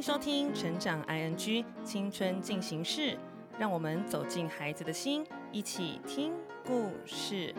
收听《成长 ING 青春进行式》，让我们走进孩子的心，一起听故事。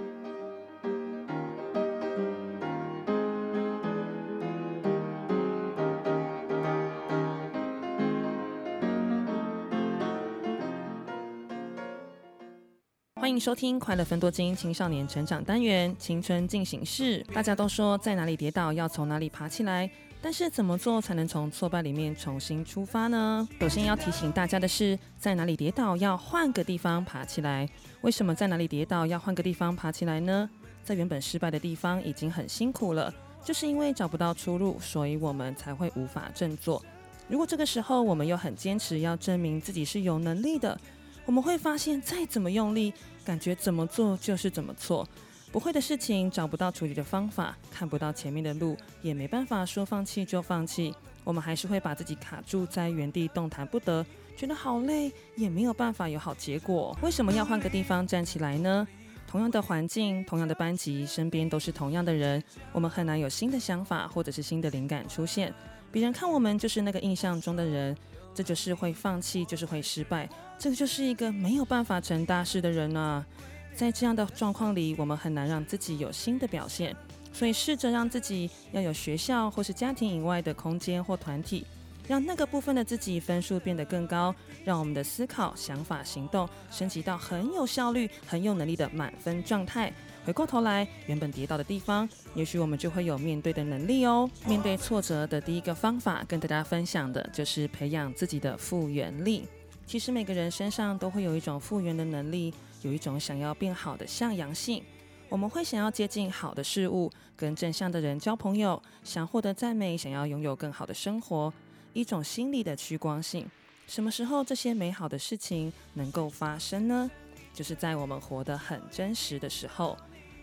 欢迎收听《快乐分多金青少年成长单元青春进行式》。大家都说，在哪里跌倒，要从哪里爬起来。但是怎么做才能从挫败里面重新出发呢？首先要提醒大家的是，在哪里跌倒要换个地方爬起来。为什么在哪里跌倒要换个地方爬起来呢？在原本失败的地方已经很辛苦了，就是因为找不到出路，所以我们才会无法振作。如果这个时候我们又很坚持要证明自己是有能力的，我们会发现再怎么用力，感觉怎么做就是怎么错。不会的事情，找不到处理的方法，看不到前面的路，也没办法说放弃就放弃。我们还是会把自己卡住在原地，动弹不得，觉得好累，也没有办法有好结果。为什么要换个地方站起来呢？同样的环境，同样的班级，身边都是同样的人，我们很难有新的想法或者是新的灵感出现。别人看我们就是那个印象中的人，这就是会放弃，就是会失败，这个就是一个没有办法成大事的人啊。在这样的状况里，我们很难让自己有新的表现，所以试着让自己要有学校或是家庭以外的空间或团体，让那个部分的自己分数变得更高，让我们的思考、想法、行动升级到很有效率、很有能力的满分状态。回过头来，原本跌倒的地方，也许我们就会有面对的能力哦。面对挫折的第一个方法，跟大家分享的就是培养自己的复原力。其实每个人身上都会有一种复原的能力，有一种想要变好的向阳性。我们会想要接近好的事物，跟正向的人交朋友，想获得赞美，想要拥有更好的生活，一种心理的趋光性。什么时候这些美好的事情能够发生呢？就是在我们活得很真实的时候。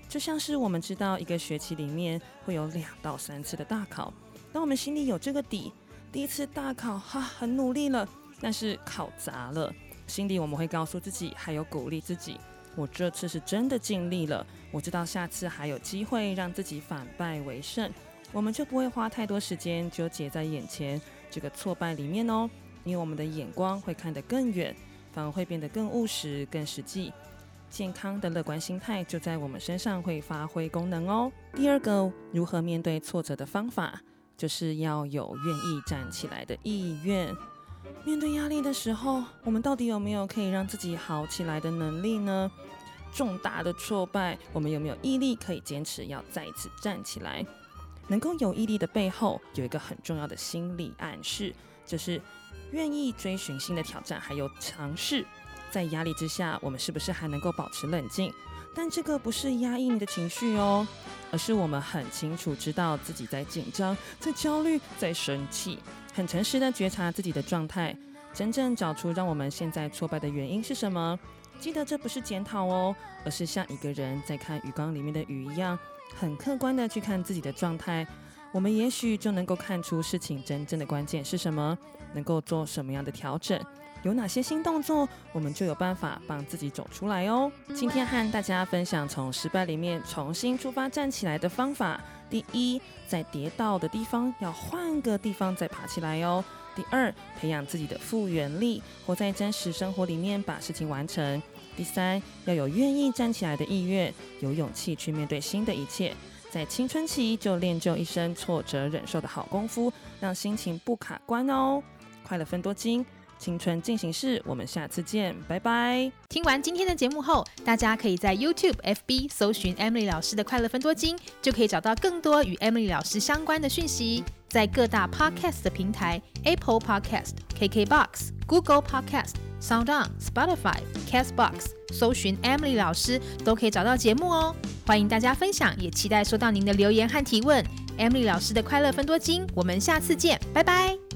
就像是我们知道一个学期里面会有两到三次的大考，当我们心里有这个底，第一次大考哈很努力了。但是考砸了，心里我们会告诉自己，还有鼓励自己，我这次是真的尽力了。我知道下次还有机会让自己反败为胜，我们就不会花太多时间纠结在眼前这个挫败里面哦，因为我们的眼光会看得更远，反而会变得更务实、更实际。健康的乐观心态就在我们身上会发挥功能哦。第二个，如何面对挫折的方法，就是要有愿意站起来的意愿。面对压力的时候，我们到底有没有可以让自己好起来的能力呢？重大的挫败，我们有没有毅力可以坚持要再次站起来？能够有毅力的背后，有一个很重要的心理暗示，就是愿意追寻新的挑战，还有尝试。在压力之下，我们是不是还能够保持冷静？但这个不是压抑你的情绪哦，而是我们很清楚知道自己在紧张、在焦虑、在生气。很诚实的觉察自己的状态，真正找出让我们现在挫败的原因是什么。记得这不是检讨哦，而是像一个人在看鱼缸里面的鱼一样，很客观的去看自己的状态。我们也许就能够看出事情真正的关键是什么，能够做什么样的调整。有哪些新动作，我们就有办法帮自己走出来哦。今天和大家分享从失败里面重新出发站起来的方法。第一，在跌倒的地方要换个地方再爬起来哦。第二，培养自己的复原力，活在真实生活里面把事情完成。第三，要有愿意站起来的意愿，有勇气去面对新的一切。在青春期就练就一身挫折忍受的好功夫，让心情不卡关哦。快乐分多金。青春进行式，我们下次见，拜拜。听完今天的节目后，大家可以在 YouTube、FB 搜寻 Emily 老师的快乐分多金，就可以找到更多与 Emily 老师相关的讯息。在各大 Podcast 的平台，Apple Podcast、KKBox、Google Podcast、SoundOn、Spotify、Castbox，搜寻 Emily 老师都可以找到节目哦。欢迎大家分享，也期待收到您的留言和提问。Emily 老师的快乐分多金，我们下次见，拜拜。